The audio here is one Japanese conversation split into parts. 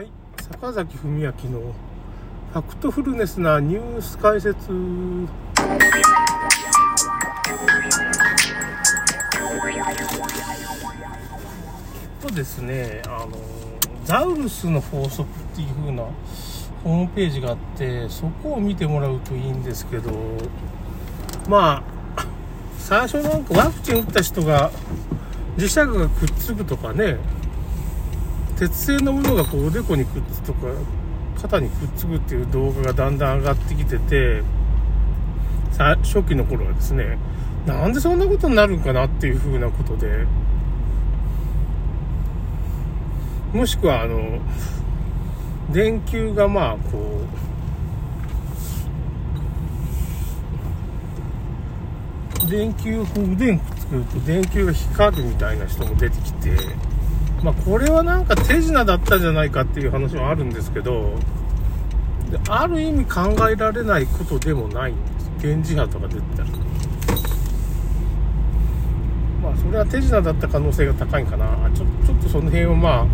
はい、坂崎文明のファクトフルネスなニュース解説。とですね、あの、ザウルスの法則っていう風なホームページがあって、そこを見てもらうといいんですけど、まあ、最初なんかワクチン打った人が磁石がくっつくとかね、鉄製のものがこうおでこにくっつくとか肩にくっつくっていう動画がだんだん上がってきてて初期の頃はですねなんでそんなことになるんかなっていうふうなことでもしくはあの電球がまあこう電球をこう腕にくっつけると電球が光るみたいな人も出てきてまあ、これはなんか手品だったんじゃないかっていう話はあるんですけど、である意味考えられないことでもないんです。電磁波とか出てたら。まあ、それは手品だった可能性が高いんかな。ちょちょっとその辺はま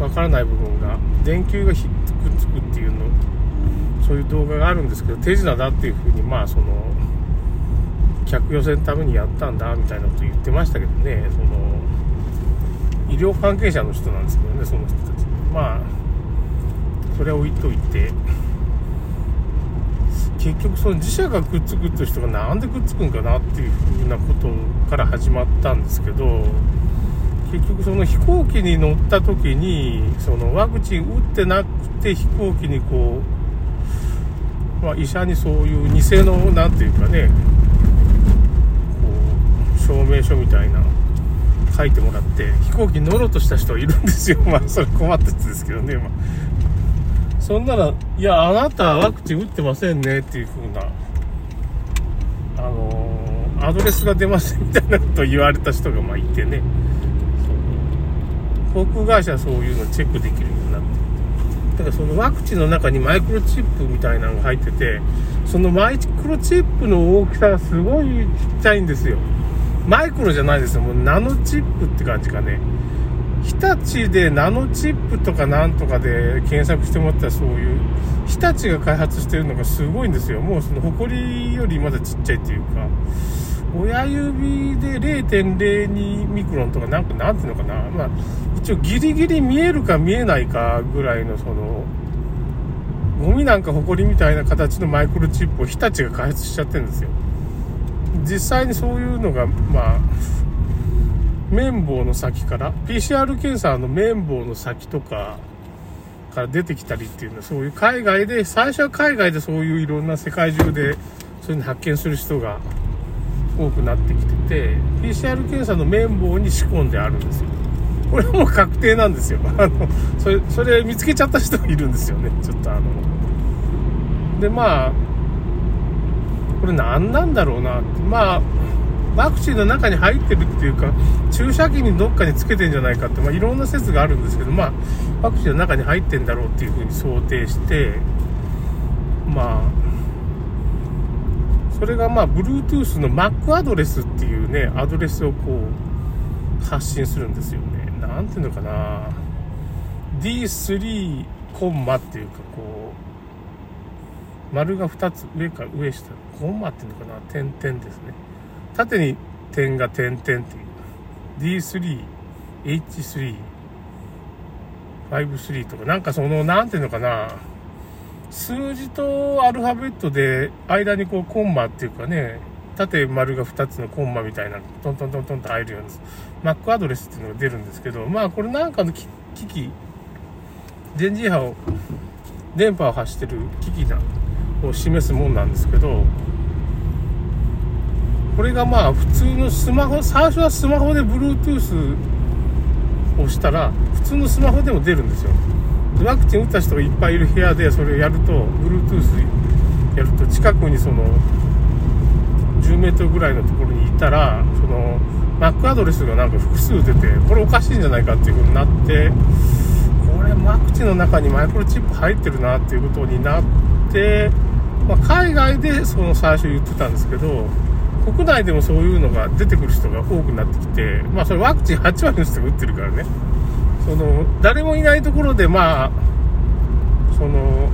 あ、わからない部分が、電球がひっくっつくっていうの、そういう動画があるんですけど、手品だっていうふうに、まあ、その、客寄せのためにやったんだ、みたいなこと言ってましたけどね、その、医療関係者の人なんですけどね、その人たち。まあ、それは置いといて、結局その自社がくっつくって人がなんでくっつくんかなっていうふうなことから始まったんですけど、結局その飛行機に乗った時に、そのワクチン打ってなくて飛行機にこう、まあ医者にそういう偽の、なんていうかね、こう、証明書みたいな、書いてもらって飛行機乗ろうとした人いるんですよ。まあそれ困ったやつですけどね、まあ、そんなら「いやあなたワクチン打ってませんね」っていう風なあのー、アドレスが出ませんみたいなことを言われた人がまあいてね。航空会社はそういうのチェックできるようになって。だからそのワクチンの中にマイクロチップみたいなのが入っててそのマイクロチップの大きさがすごいちっちゃいんですよ。マイクロじゃないですよ。もうナノチップって感じかね。日立でナノチップとかなんとかで検索してもらったらそういう、日立が開発してるのがすごいんですよ。もうその埃よりまだちっちゃいっていうか、親指で0.02ミクロンとかなんかなんていうのかな。まあ、一応ギリギリ見えるか見えないかぐらいのその、ゴミなんか埃みたいな形のマイクロチップを日立が開発しちゃってるんですよ。実際にそういうのが、まあ、綿棒の先から、PCR 検査の綿棒の先とかから出てきたりっていうのは、そういう海外で、最初は海外でそういういろんな世界中で、そういうの発見する人が多くなってきてて、PCR 検査の綿棒に仕込んであるんですよ。これも確定なんですよ。あの、それ、それ見つけちゃった人がいるんですよね。ちょっとあの。で、まあ、これ何なんだろうなって。まあ、ワクチンの中に入ってるっていうか、注射器にどっかにつけてんじゃないかって、まあいろんな説があるんですけど、まあ、ワクチンの中に入ってんだろうっていうふうに想定して、まあ、それがまあ、Bluetooth の Mac アドレスっていうね、アドレスをこう、発信するんですよね。なんていうのかな D3 コンマっていうかこう、丸が2つ上から上下コンマっていうのかな？点々ですね。縦に点が点々っていう。D3H3 53とか。なんかそのなんていうのかな。数字とアルファベットで間にこうコンマっていうかね。縦丸が2つのコンマみたいなトントントントンと入るようです Mac アドレスっていうのが出るんですけど。まあこれなんかの機。器電磁波を電波を発してる機器なんでを示すもんなんですけどこれがまあ普通のスマホ最初はスマホで Bluetooth をしたら普通のスマホでも出るんですよ。ワクチン打った人がいっぱいいる部屋でそれをやると Bluetooth やると近くにその10メートルぐらいのところにいたらその Mac アドレスがなんか複数出てこれおかしいんじゃないかっていう風になってこれワクチンの中にマイクロチップ入ってるなっていうことになって、まあ、海外でその最初言ってたんですけど国内でもそういうのが出てくる人が多くなってきてまあそれワクチン8割の人が打ってるからね。その誰もいないところでまあその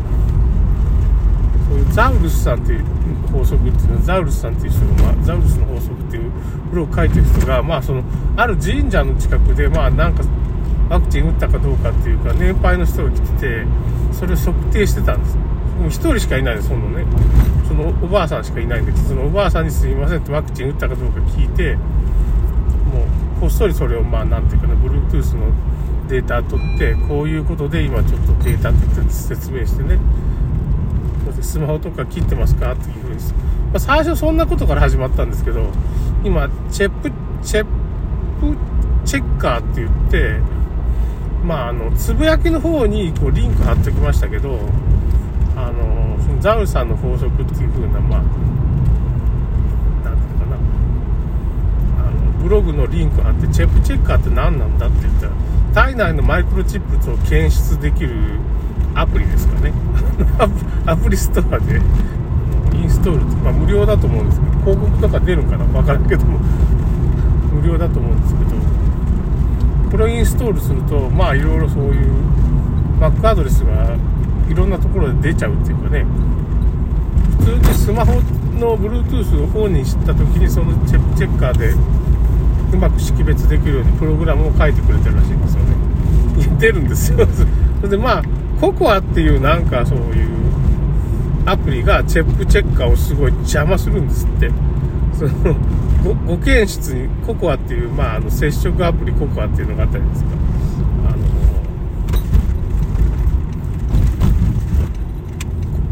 そういうザウルスさんっていう法則っていうのはザウルスさんっていう人が、まあ、ザウルスの法則っていうブログを書いてる人がまあそのある神社の近くでまあなんかワクチン打ったかどうかっていうか年配の人が来ててそれを測定してたんです。もう1人しかいないですそのね。そのおばあさんしかいないんでそのおばあさんにすいませんってワクチン打ったかどうか聞いてもうこっそりそれをまあなんていうかな Bluetooth のデータ取ってこういうことで今ちょっとデータって言って説明してねスマホとか切ってますかっていうふうに、まあ、最初そんなことから始まったんですけど今チェップチェップチェッカーって言ってまああのつぶやきの方にこうリンク貼っておきましたけどあのそのザウさんの法則っていう風なまあなんていうかな。あのブログのリンク貼ってチェップチェッカーって何なんだって言ったら体内のマイクロチップスを検出できるアプリですかね。アプリストアでインストールまあ、無料だと思うんですけど広告とか出るんかな分からんけども 無料だと思うんですけどこれをインストールするとまあいろいろそういう Mac アドレスがいろんなところで出ちゃうっていうかね。普通にスマホの Bluetooth をオンにした時にそのチェチェッカーでうまく識別できるようにプログラムを書いてくれてるらしいんですよね。出るんですよ。それでまあココアっていうなんかそういうアプリがチェックチェッカーをすごい邪魔するんですって。その保健室にココアっていう、まあ、あの接触アプリココアっていうのがあったりですかあの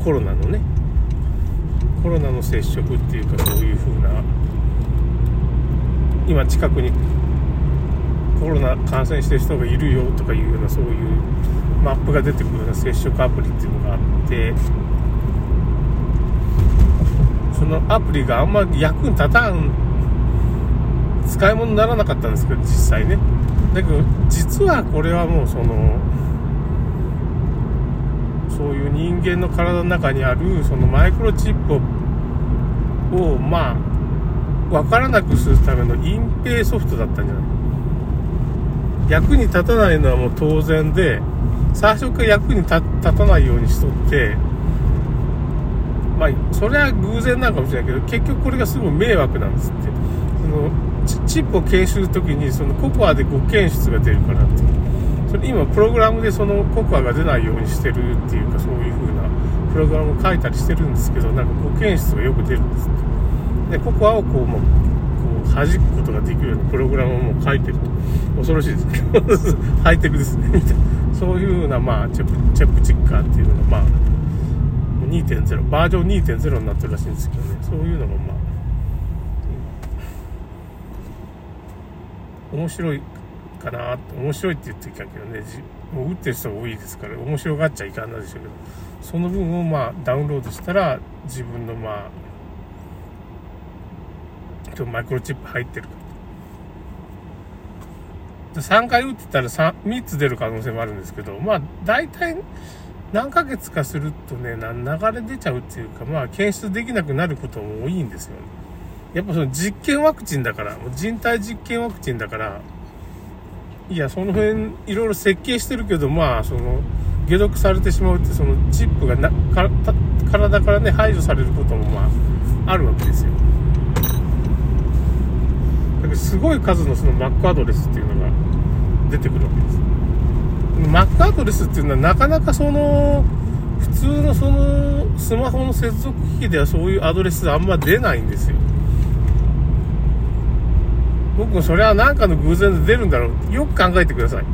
コロナのねコロナの接触っていうかそういう風な今近くにコロナ感染してる人がいるよとかいうようなそういうマップが出てくるような接触アプリっていうのがあってそのアプリがあんまり役に立たん使い物にならなかったんですけど実際ね。だけど実はこれはもうそのそういう人間の体の中にあるそのマイクロチップをまあ分からなくするための隠蔽ソフトだったんじゃない？役に立たないのはもう当然で最初から役に立たないようにしとってまあそれは偶然なのかもしれないけど結局これがすごい迷惑なんですって。そのチップを研修するときにそのココアで誤検出が出るからって。それ今プログラムでそのココアが出ないようにしてるっていうかそういう風なプログラムを書いたりしてるんですけどなんか誤検出がよく出るんですでココアをこうもうこう弾くことができるようなプログラムをもう書いてると恐ろしいです。けどハイテクですね。みた。いなそういう風なまあチェプチェップチッカーっていうのがまあ2.0バージョン2.0になってるらしいんですけどね。そういうのがまあ面白い。かな面白いって言ってきたけどね。もう打ってる人が多いですから面白がっちゃいかんなんでしょうけど。その分をまあダウンロードしたら自分のまあマイクロチップ入ってるか3回打ってたら 3, 3つ出る可能性もあるんですけどまあ大体何ヶ月かするとね流れ出ちゃうっていうかまあ検出できなくなることも多いんですよね。やっぱその実験ワクチンだから人体実験ワクチンだからいやその辺いろいろ設計してるけどまあその解毒されてしまうってそのチップがなか体からね排除されることもまああるわけですよ。だけどすごい数のその Mac アドレスっていうのが出てくるわけです。Mac アドレスっていうのはなかなかその普通のそのスマホの接続機器ではそういうアドレスあんま出ないんですよ。僕もそれは何かの偶然で出るんだろう。よく考えてください。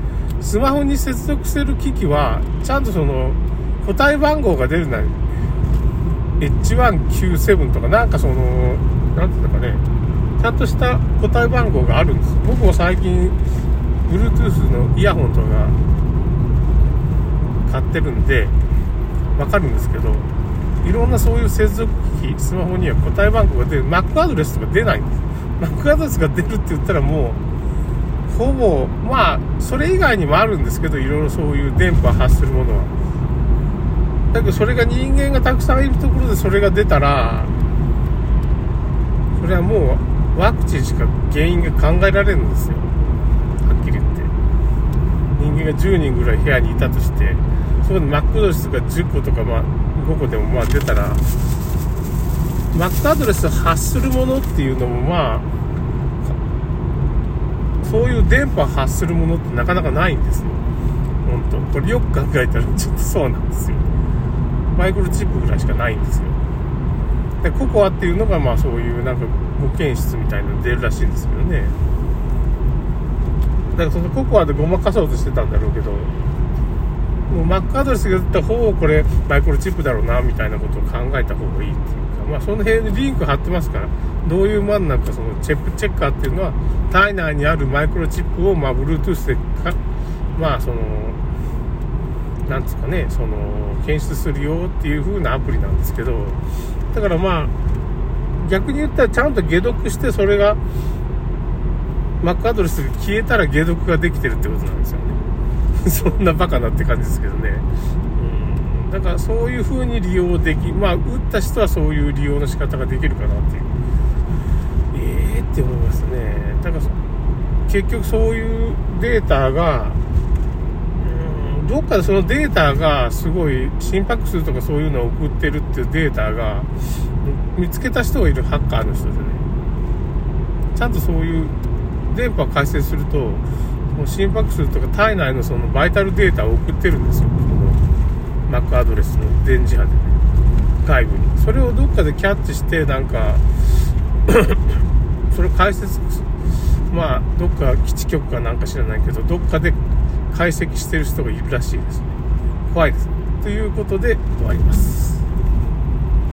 スマホに接続してる機器はちゃんとその個体番号が出るなり。H197 とかなんかその何て言うんだかね。ちゃんとした個体番号があるんです。僕も最近 Bluetooth のイヤホンとか買ってるんでわかるんですけどいろんなそういう接続機器スマホには個体番号が出る。Mac アドレスとか出ないんです。Mac アドレスが出るって言ったらもうほぼまあそれ以外にもあるんですけどいろいろそういう電波発するものは。だけどそれが人間がたくさんいるところでそれが出たらそれはもうワクチンしか原因が考えられるんですよ。はっきり言って。人間が10人ぐらい部屋にいたとしてそこで Mac アドレスが10個とか、まあ、5個でもまあ出たら Mac アドレスを発するものっていうのもまあそういう電波を発するものってなかなかないんですよ。本当。これよく考えたらちょっとそうなんですよ。マイクロチップぐらいしかないんですよ。でココアっていうのがまあそういうなんか保健室みたいなの出るらしいんですけどね。だからそのココアでごまかそうとしてたんだろうけどもう Mac アドレスが出た方をこれマイクロチップだろうなみたいなことを考えた方がいいっていう。かまあその辺にリンク貼ってますからどういうもんなんかそのチェックチェッカーっていうのは体内にあるマイクロチップをまあ Bluetooth でかまあそのなんですかねその検出するよっていう風なアプリなんですけどだからまあ逆に言ったらちゃんと解読してそれが Mac アドレスが消えたら解読ができてるってことなんですよね。そんなバカなって感じですけどね。だからそういう風に利用できまあ打った人はそういう利用の仕方ができるかなっていう。ええー、って思いますね。だから結局そういうデータがどっかでそのデータがすごい心拍数とかそういうのを送ってるっていうデータが見つけた人がいるハッカーの人でね。ちゃんとそういう電波を解析すると心拍数とか体内のそのバイタルデータを送ってるんですよ Mac アドレスの電磁波でね外部に。それをどっかでキャッチしてなんか それ解説まあどっか基地局かなんか知らないけどどっかで解析してる人がいるらしいですね。怖いです。ねということで終わります。